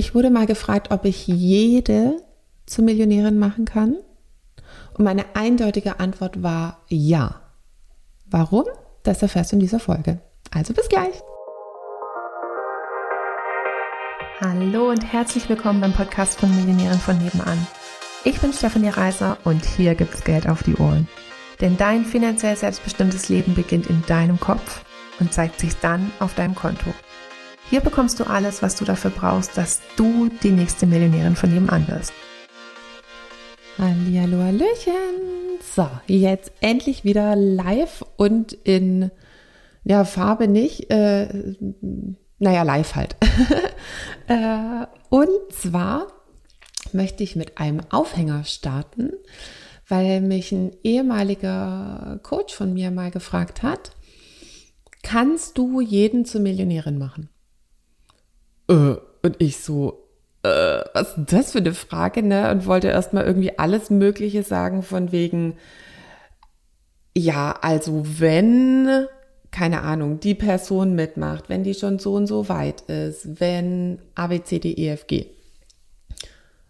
Ich wurde mal gefragt, ob ich jede zur Millionärin machen kann. Und meine eindeutige Antwort war ja. Warum? Das erfährst du in dieser Folge. Also bis gleich. Hallo und herzlich willkommen beim Podcast von Millionären von nebenan. Ich bin Stefanie Reiser und hier gibt's Geld auf die Ohren. Denn dein finanziell selbstbestimmtes Leben beginnt in deinem Kopf und zeigt sich dann auf deinem Konto. Hier bekommst du alles, was du dafür brauchst, dass du die nächste Millionärin von nebenan wirst. Hallihallo, Hallöchen. So, jetzt endlich wieder live und in ja, Farbe nicht, äh, naja, live halt. äh, und zwar möchte ich mit einem Aufhänger starten, weil mich ein ehemaliger Coach von mir mal gefragt hat, kannst du jeden zur Millionärin machen? Äh, und ich so, äh, was ist das für eine Frage, ne? Und wollte erstmal irgendwie alles Mögliche sagen von wegen, ja, also wenn, keine Ahnung, die Person mitmacht, wenn die schon so und so weit ist, wenn A, B, C, D, E, F, G.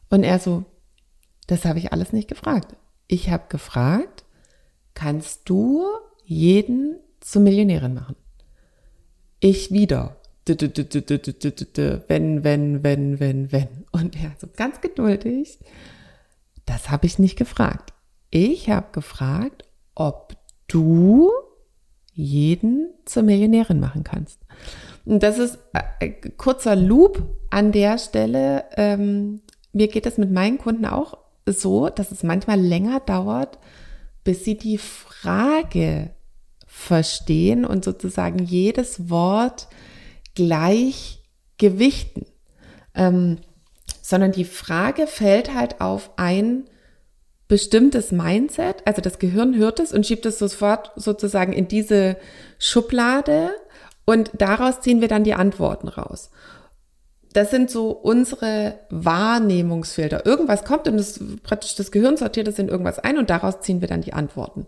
Und er so, das habe ich alles nicht gefragt. Ich habe gefragt, kannst du jeden zur Millionärin machen? Ich wieder wenn, wenn, wenn, wenn, wenn. Und er so ganz geduldig, das habe ich nicht gefragt. Ich habe gefragt, ob du jeden zur Millionärin machen kannst. Und das ist ein kurzer Loop an der Stelle. Ähm, mir geht es mit meinen Kunden auch so, dass es manchmal länger dauert, bis sie die Frage verstehen und sozusagen jedes Wort gleich gewichten, ähm, sondern die Frage fällt halt auf ein bestimmtes Mindset, also das Gehirn hört es und schiebt es sofort sozusagen in diese Schublade und daraus ziehen wir dann die Antworten raus. Das sind so unsere Wahrnehmungsfilter. Irgendwas kommt und das, praktisch das Gehirn sortiert es in irgendwas ein und daraus ziehen wir dann die Antworten.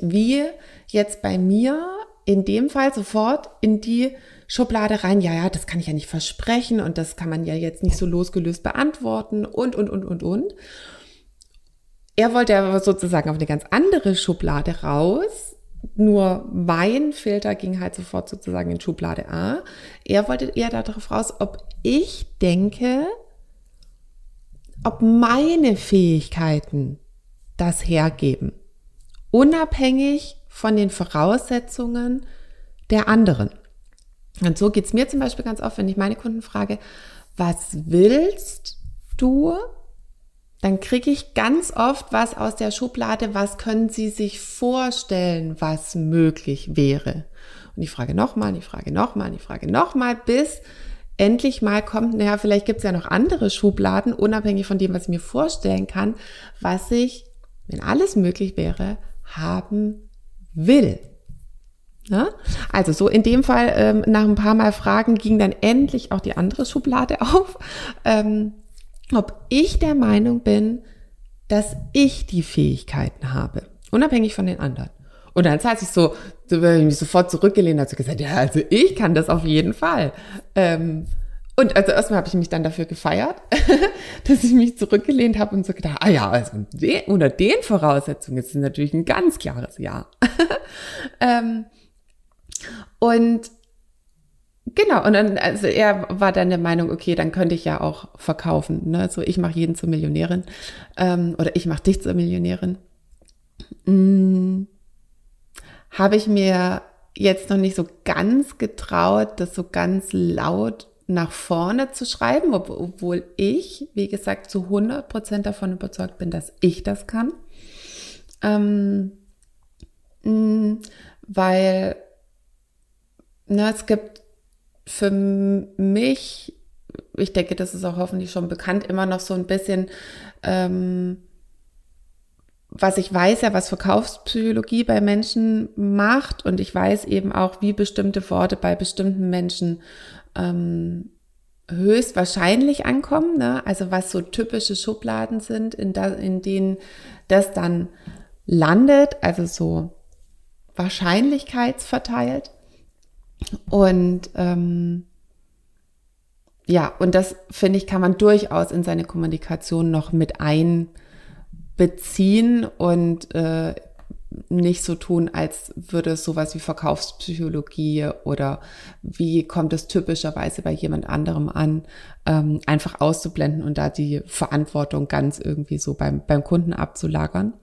Wie jetzt bei mir in dem Fall sofort in die Schublade rein, ja, ja, das kann ich ja nicht versprechen und das kann man ja jetzt nicht so losgelöst beantworten und, und, und, und, und. Er wollte aber sozusagen auf eine ganz andere Schublade raus. Nur mein Filter ging halt sofort sozusagen in Schublade A. Er wollte eher darauf raus, ob ich denke, ob meine Fähigkeiten das hergeben. Unabhängig von den Voraussetzungen der anderen. Und so geht's mir zum Beispiel ganz oft, wenn ich meine Kunden frage, was willst du? Dann kriege ich ganz oft was aus der Schublade, was können Sie sich vorstellen, was möglich wäre? Und ich frage nochmal, ich frage nochmal, ich frage nochmal, bis endlich mal kommt, naja, vielleicht gibt's ja noch andere Schubladen, unabhängig von dem, was ich mir vorstellen kann, was ich, wenn alles möglich wäre, haben will. Ja? Also so in dem Fall, ähm, nach ein paar Mal Fragen ging dann endlich auch die andere Schublade auf, ähm, ob ich der Meinung bin, dass ich die Fähigkeiten habe, unabhängig von den anderen. Und dann hat sich so, so sofort zurückgelehnt, hat so gesagt, ja, also ich kann das auf jeden Fall. Ähm, und also erstmal habe ich mich dann dafür gefeiert, dass ich mich zurückgelehnt habe und so gedacht, ah ja, also unter den Voraussetzungen ist es natürlich ein ganz klares Ja. ähm, und genau, und dann, also er war dann der Meinung, okay, dann könnte ich ja auch verkaufen. Ne? So, ich mache jeden zur Millionärin ähm, oder ich mache dich zur Millionärin. Hm, Habe ich mir jetzt noch nicht so ganz getraut, das so ganz laut nach vorne zu schreiben, obwohl ich, wie gesagt, zu 100 Prozent davon überzeugt bin, dass ich das kann. Ähm, mh, weil na, es gibt für mich, ich denke, das ist auch hoffentlich schon bekannt, immer noch so ein bisschen, ähm, was ich weiß ja, was Verkaufspsychologie bei Menschen macht und ich weiß eben auch, wie bestimmte Worte bei bestimmten Menschen ähm, höchstwahrscheinlich ankommen, ne? also was so typische Schubladen sind, in, da, in denen das dann landet, also so wahrscheinlichkeitsverteilt. Und ähm, ja, und das finde ich, kann man durchaus in seine Kommunikation noch mit einbeziehen und äh, nicht so tun, als würde es sowas wie Verkaufspsychologie oder wie kommt es typischerweise bei jemand anderem an, ähm, einfach auszublenden und da die Verantwortung ganz irgendwie so beim, beim Kunden abzulagern.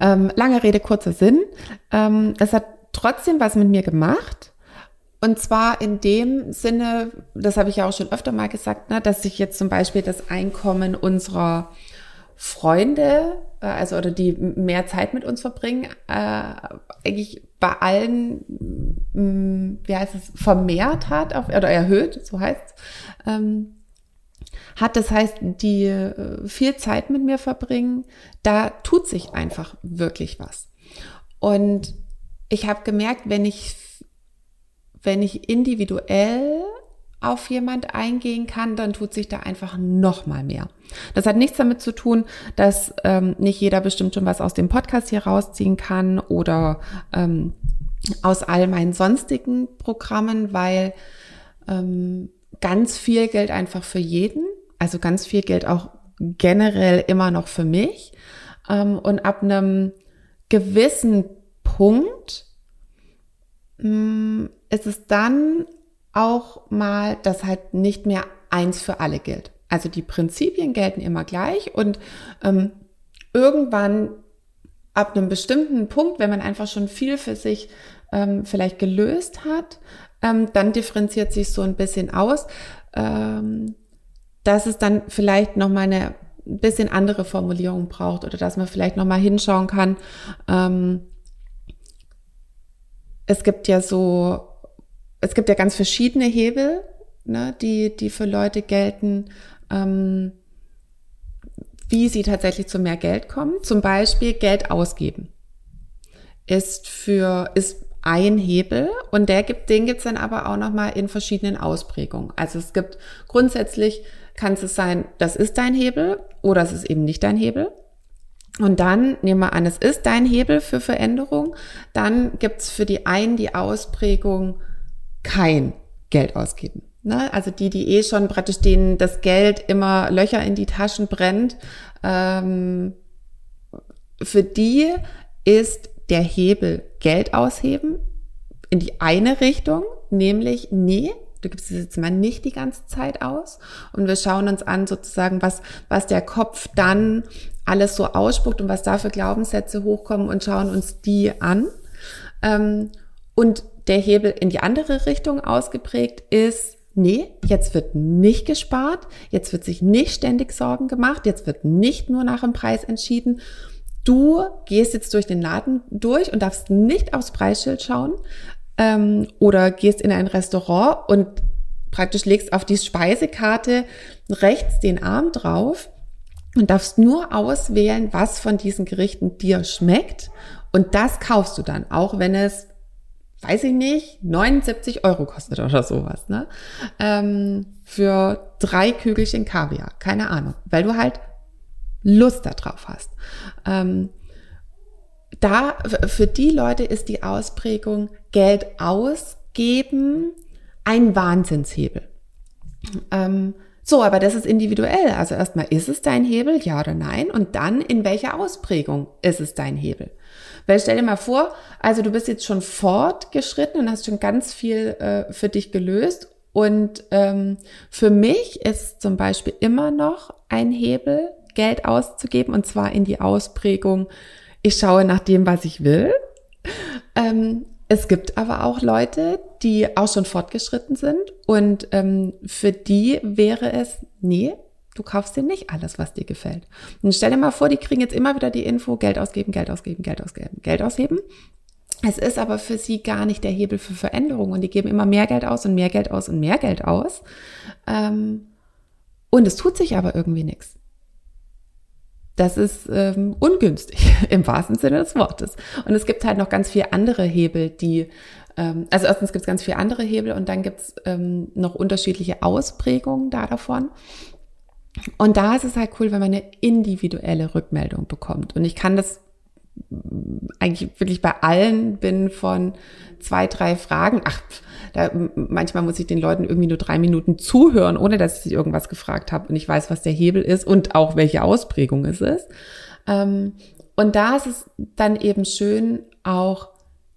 Ähm, lange Rede, kurzer Sinn. Ähm, es hat trotzdem was mit mir gemacht. Und zwar in dem Sinne, das habe ich ja auch schon öfter mal gesagt, ne, dass sich jetzt zum Beispiel das Einkommen unserer Freunde, äh, also oder die mehr Zeit mit uns verbringen, äh, eigentlich bei allen, mh, mm, wie heißt es, vermehrt hat auf, oder erhöht, so heißt ähm, hat. Das heißt, die äh, viel Zeit mit mir verbringen, da tut sich einfach wirklich was. Und ich habe gemerkt, wenn ich, wenn ich individuell auf jemand eingehen kann, dann tut sich da einfach noch mal mehr. Das hat nichts damit zu tun, dass ähm, nicht jeder bestimmt schon was aus dem Podcast hier rausziehen kann oder ähm, aus all meinen sonstigen Programmen, weil ähm, ganz viel gilt einfach für jeden. Also ganz viel gilt auch generell immer noch für mich. Ähm, und ab einem gewissen Punkt mh, mm, ist es dann auch mal, dass halt nicht mehr eins für alle gilt. Also die Prinzipien gelten immer gleich und ähm, irgendwann ab einem bestimmten Punkt, wenn man einfach schon viel für sich ähm, vielleicht gelöst hat, ähm, dann differenziert sich so ein bisschen aus, ähm, dass es dann vielleicht noch mal eine bisschen andere Formulierung braucht oder dass man vielleicht noch mal hinschauen kann. Ähm, es gibt ja so es gibt ja ganz verschiedene Hebel, ne, die, die für Leute gelten, ähm, wie sie tatsächlich zu mehr Geld kommen. Zum Beispiel Geld ausgeben ist für, ist ein Hebel und der gibt, den gibt's dann aber auch nochmal in verschiedenen Ausprägungen. Also es gibt grundsätzlich kann es sein, das ist dein Hebel oder es ist eben nicht dein Hebel. Und dann nehmen wir an, es ist dein Hebel für Veränderung. Dann gibt's für die einen die Ausprägung, kein Geld ausgeben. Ne? Also die, die eh schon praktisch denen das Geld immer Löcher in die Taschen brennt, ähm, für die ist der Hebel Geld ausheben in die eine Richtung, nämlich nee, du gibst es jetzt mal nicht die ganze Zeit aus und wir schauen uns an sozusagen, was, was der Kopf dann alles so ausspuckt und was da für Glaubenssätze hochkommen und schauen uns die an. Ähm, und der Hebel in die andere Richtung ausgeprägt ist, nee, jetzt wird nicht gespart, jetzt wird sich nicht ständig Sorgen gemacht, jetzt wird nicht nur nach dem Preis entschieden. Du gehst jetzt durch den Laden durch und darfst nicht aufs Preisschild schauen ähm, oder gehst in ein Restaurant und praktisch legst auf die Speisekarte rechts den Arm drauf und darfst nur auswählen, was von diesen Gerichten dir schmeckt. Und das kaufst du dann, auch wenn es weiß ich nicht, 79 Euro kostet oder sowas, ne? Ähm, für drei Kügelchen Kaviar, keine Ahnung, weil du halt Lust darauf hast. Ähm, da, für die Leute ist die Ausprägung Geld ausgeben ein Wahnsinnshebel. Ähm, so, aber das ist individuell. Also erstmal, ist es dein Hebel, ja oder nein? Und dann, in welcher Ausprägung ist es dein Hebel? Weil stell dir mal vor, also du bist jetzt schon fortgeschritten und hast schon ganz viel äh, für dich gelöst. Und ähm, für mich ist zum Beispiel immer noch ein Hebel, Geld auszugeben, und zwar in die Ausprägung, ich schaue nach dem, was ich will. Ähm, es gibt aber auch Leute, die auch schon fortgeschritten sind und ähm, für die wäre es, nee, Du kaufst dir nicht alles, was dir gefällt. Und stell dir mal vor, die kriegen jetzt immer wieder die Info, Geld ausgeben, Geld ausgeben, Geld ausgeben, Geld ausgeben. Es ist aber für sie gar nicht der Hebel für Veränderung und die geben immer mehr Geld aus und mehr Geld aus und mehr Geld aus. Ähm, und es tut sich aber irgendwie nichts. Das ist ähm, ungünstig im wahrsten Sinne des Wortes. Und es gibt halt noch ganz viele andere Hebel, die, ähm, also erstens gibt es ganz viele andere Hebel und dann gibt es ähm, noch unterschiedliche Ausprägungen da davon. Und da ist es halt cool, wenn man eine individuelle Rückmeldung bekommt. Und ich kann das eigentlich wirklich bei allen bin von zwei, drei Fragen. Ach, da, manchmal muss ich den Leuten irgendwie nur drei Minuten zuhören, ohne dass ich sie irgendwas gefragt habe und ich weiß, was der Hebel ist und auch welche Ausprägung es ist. Ähm, und da ist es dann eben schön, auch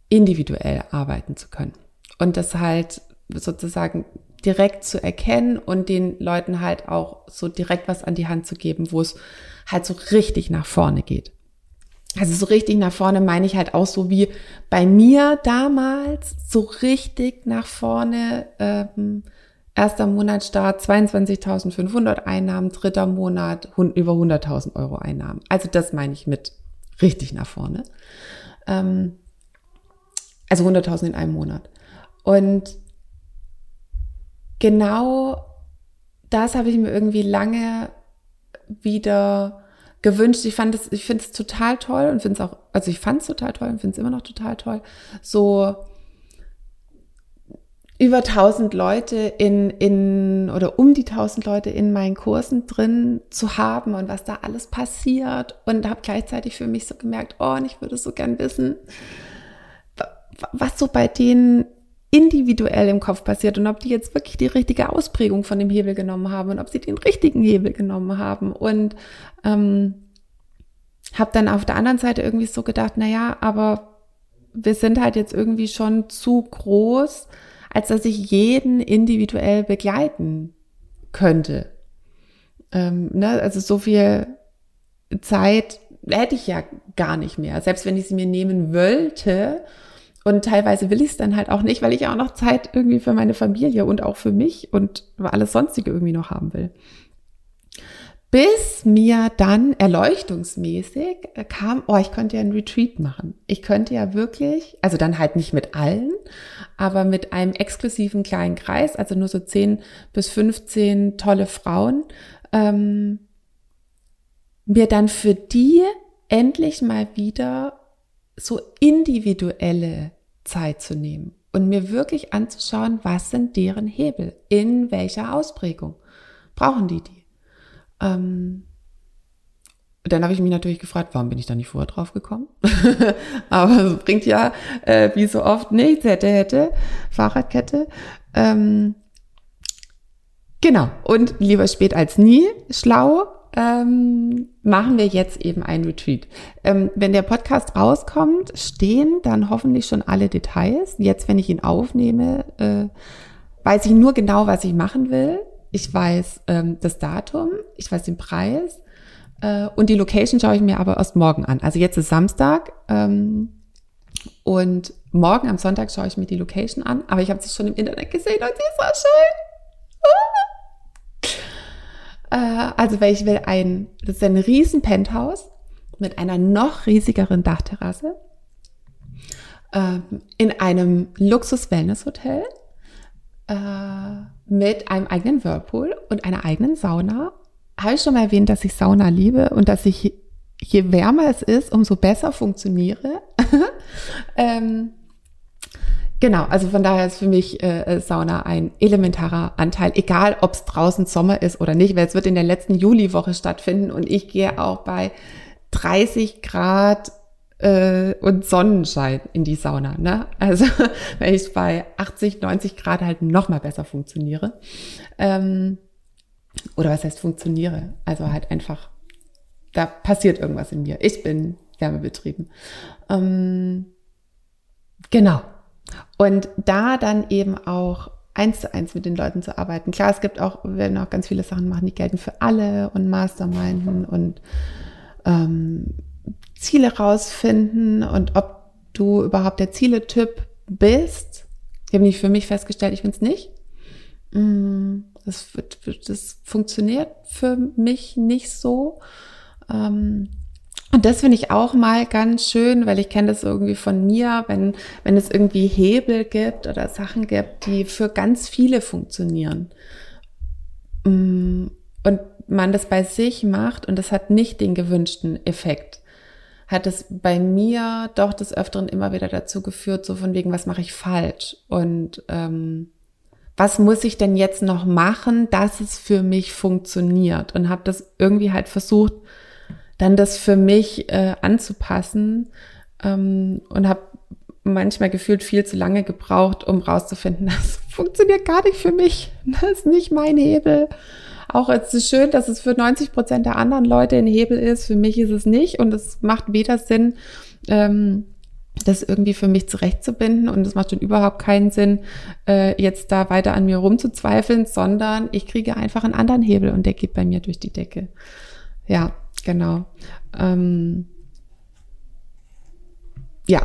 individuell arbeiten zu können. Und das halt sozusagen direkt zu erkennen und den Leuten halt auch so direkt was an die Hand zu geben, wo es halt so richtig nach vorne geht. Also so richtig nach vorne meine ich halt auch so wie bei mir damals, so richtig nach vorne. Ähm, erster Monatsstart 22.500 Einnahmen, dritter Monat über 100.000 Euro Einnahmen. Also das meine ich mit richtig nach vorne. Ähm, also 100.000 in einem Monat. Und genau das habe ich mir irgendwie lange wieder gewünscht. Ich fand es, ich finde es total toll und finde es auch, also ich fand es total toll und finde es immer noch total toll, so über 1000 Leute in, in, oder um die 1000 Leute in meinen Kursen drin zu haben und was da alles passiert und habe gleichzeitig für mich so gemerkt, oh, und ich würde so gern wissen, was so bei denen individuell im Kopf passiert und ob die jetzt wirklich die richtige Ausprägung von dem Hebel genommen haben und ob sie den richtigen Hebel genommen haben und ähm, habe dann auf der anderen Seite irgendwie so gedacht, na ja, aber wir sind halt jetzt irgendwie schon zu groß, als dass ich jeden individuell begleiten könnte. Ähm, ne? Also so viel Zeit hätte ich ja gar nicht mehr. Selbst wenn ich sie mir nehmen wollte, und teilweise will ich es dann halt auch nicht, weil ich auch noch Zeit irgendwie für meine Familie und auch für mich und alles sonstige irgendwie noch haben will. Bis mir dann erleuchtungsmäßig kam, oh, ich könnte ja einen Retreat machen. Ich könnte ja wirklich, also dann halt nicht mit allen, aber mit einem exklusiven kleinen Kreis, also nur so 10 bis 15 tolle Frauen, ähm, mir dann für die endlich mal wieder so individuelle Zeit zu nehmen und mir wirklich anzuschauen, was sind deren Hebel, in welcher Ausprägung brauchen die die. Ähm, dann habe ich mich natürlich gefragt, warum bin ich da nicht vorher drauf gekommen? Aber es bringt ja, äh, wie so oft, nichts, hätte, hätte, Fahrradkette. Ähm, genau, und lieber spät als nie, schlau, ähm, machen wir jetzt eben ein Retreat. Ähm, wenn der Podcast rauskommt, stehen dann hoffentlich schon alle Details. Jetzt, wenn ich ihn aufnehme, äh, weiß ich nur genau, was ich machen will. Ich weiß ähm, das Datum, ich weiß den Preis äh, und die Location schaue ich mir aber erst morgen an. Also jetzt ist Samstag ähm, und morgen am Sonntag schaue ich mir die Location an, aber ich habe sie schon im Internet gesehen und sie ist so schön. Äh, also, weil ich will ein, das ist ein riesen Penthouse mit einer noch riesigeren Dachterrasse äh, in einem Luxus-Wellness-Hotel äh, mit einem eigenen Whirlpool und einer eigenen Sauna. Habe ich schon mal erwähnt, dass ich Sauna liebe und dass ich je wärmer es ist, umso besser funktioniere. ähm, Genau, also von daher ist für mich äh, Sauna ein elementarer Anteil, egal ob es draußen Sommer ist oder nicht, weil es wird in der letzten Juliwoche stattfinden und ich gehe auch bei 30 Grad äh, und Sonnenschein in die Sauna. Ne? Also wenn ich bei 80, 90 Grad halt noch mal besser funktioniere. Ähm, oder was heißt funktioniere? Also halt einfach, da passiert irgendwas in mir. Ich bin wärmebetrieben. Ähm, genau. Und da dann eben auch eins zu eins mit den Leuten zu arbeiten. Klar, es gibt auch, wir werden auch ganz viele Sachen machen, die gelten für alle und Masterminden und ähm, Ziele rausfinden und ob du überhaupt der Zieletyp bist. Ich habe nicht für mich festgestellt, ich bin es nicht. Mm, das, das funktioniert für mich nicht so. Ähm, und das finde ich auch mal ganz schön, weil ich kenne das irgendwie von mir, wenn, wenn es irgendwie Hebel gibt oder Sachen gibt, die für ganz viele funktionieren. Mm, und man das bei sich macht und das hat nicht den gewünschten Effekt, hat es bei mir doch des Öfteren immer wieder dazu geführt, so von wegen, was mache ich falsch? Und ähm, was muss ich denn jetzt noch machen, dass es für mich funktioniert? Und habe das irgendwie halt versucht, dann das für mich äh, anzupassen ähm, und habe manchmal gefühlt viel zu lange gebraucht, um rauszufinden, das funktioniert gar nicht für mich. Das ist nicht mein Hebel. Auch es ist schön, dass es für 90 Prozent der anderen Leute ein Hebel ist. Für mich ist es nicht und es macht weder Sinn, ähm, das irgendwie für mich zurechtzubinden und es macht schon überhaupt keinen Sinn, äh, jetzt da weiter an mir rumzuzweifeln, sondern ich kriege einfach einen anderen Hebel und der geht bei mir durch die Decke. Ja, genau. Ähm, ja,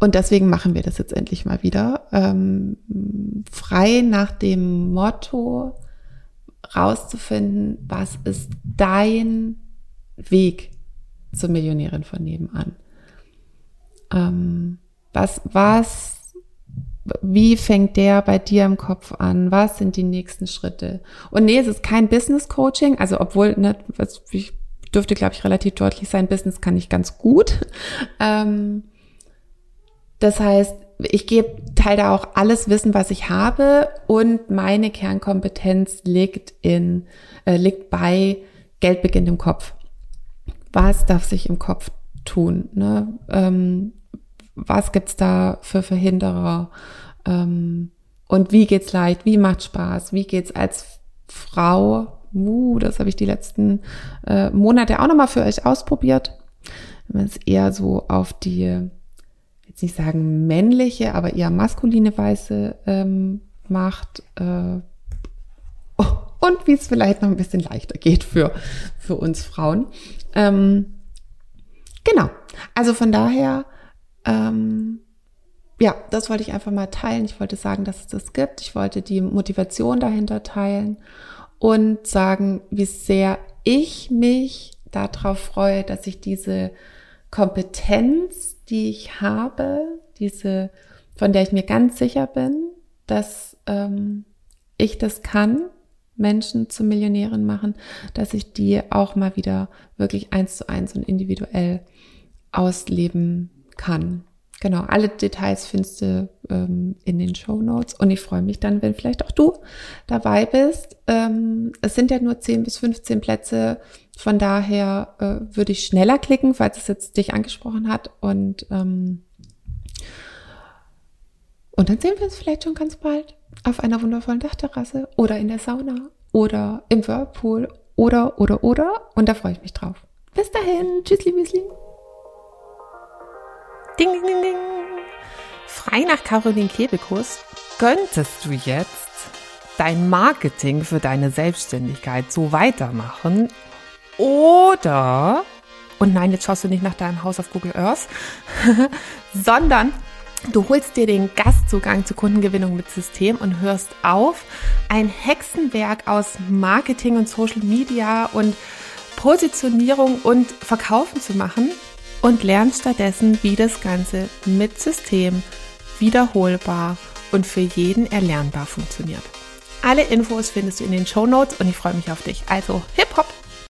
und deswegen machen wir das jetzt endlich mal wieder. Ähm, frei nach dem Motto rauszufinden, was ist dein Weg zur Millionärin von nebenan? Ähm, was, was, wie fängt der bei dir im Kopf an? Was sind die nächsten Schritte? Und nee, es ist kein Business Coaching, also obwohl, ne, was, ich dürfte, glaube ich, relativ deutlich sein, Business kann ich ganz gut. Ähm, das heißt, ich gebe, teile da auch alles Wissen, was ich habe und meine Kernkompetenz liegt in, äh, liegt bei Geld beginnt im Kopf. Was darf sich im Kopf tun? Ne? Ähm, was gibt's da für Verhinderer? Ähm, und wie geht's leicht? Wie macht Spaß? Wie geht's als Frau? Uh, das habe ich die letzten äh, Monate auch nochmal für euch ausprobiert. Wenn es eher so auf die jetzt nicht sagen männliche, aber eher maskuline Weise ähm, macht. Äh, und wie es vielleicht noch ein bisschen leichter geht für, für uns Frauen. Ähm, genau. Also von daher, ähm, ja, das wollte ich einfach mal teilen. Ich wollte sagen, dass es das gibt. Ich wollte die Motivation dahinter teilen und sagen, wie sehr ich mich darauf freue, dass ich diese Kompetenz die ich habe, diese, von der ich mir ganz sicher bin, dass ähm, ich das kann, Menschen zu Millionären machen, dass ich die auch mal wieder wirklich eins zu eins und individuell ausleben kann. Genau, alle Details findest du ähm, in den Show Notes und ich freue mich dann, wenn vielleicht auch du dabei bist. Ähm, es sind ja nur 10 bis 15 Plätze, von daher äh, würde ich schneller klicken, falls es jetzt dich angesprochen hat und ähm, und dann sehen wir uns vielleicht schon ganz bald auf einer wundervollen Dachterrasse oder in der Sauna oder im Whirlpool oder oder oder und da freue ich mich drauf. Bis dahin, tschüssli, müsli. Ding, ding, ding, ding. Frei nach Caroline Kebekus könntest du jetzt dein Marketing für deine Selbstständigkeit so weitermachen oder, und nein, jetzt schaust du nicht nach deinem Haus auf Google Earth, sondern du holst dir den Gastzugang zur Kundengewinnung mit System und hörst auf, ein Hexenwerk aus Marketing und Social Media und Positionierung und Verkaufen zu machen und lernst stattdessen, wie das Ganze mit System wiederholbar und für jeden erlernbar funktioniert. Alle Infos findest du in den Show Notes und ich freue mich auf dich. Also, hip hop!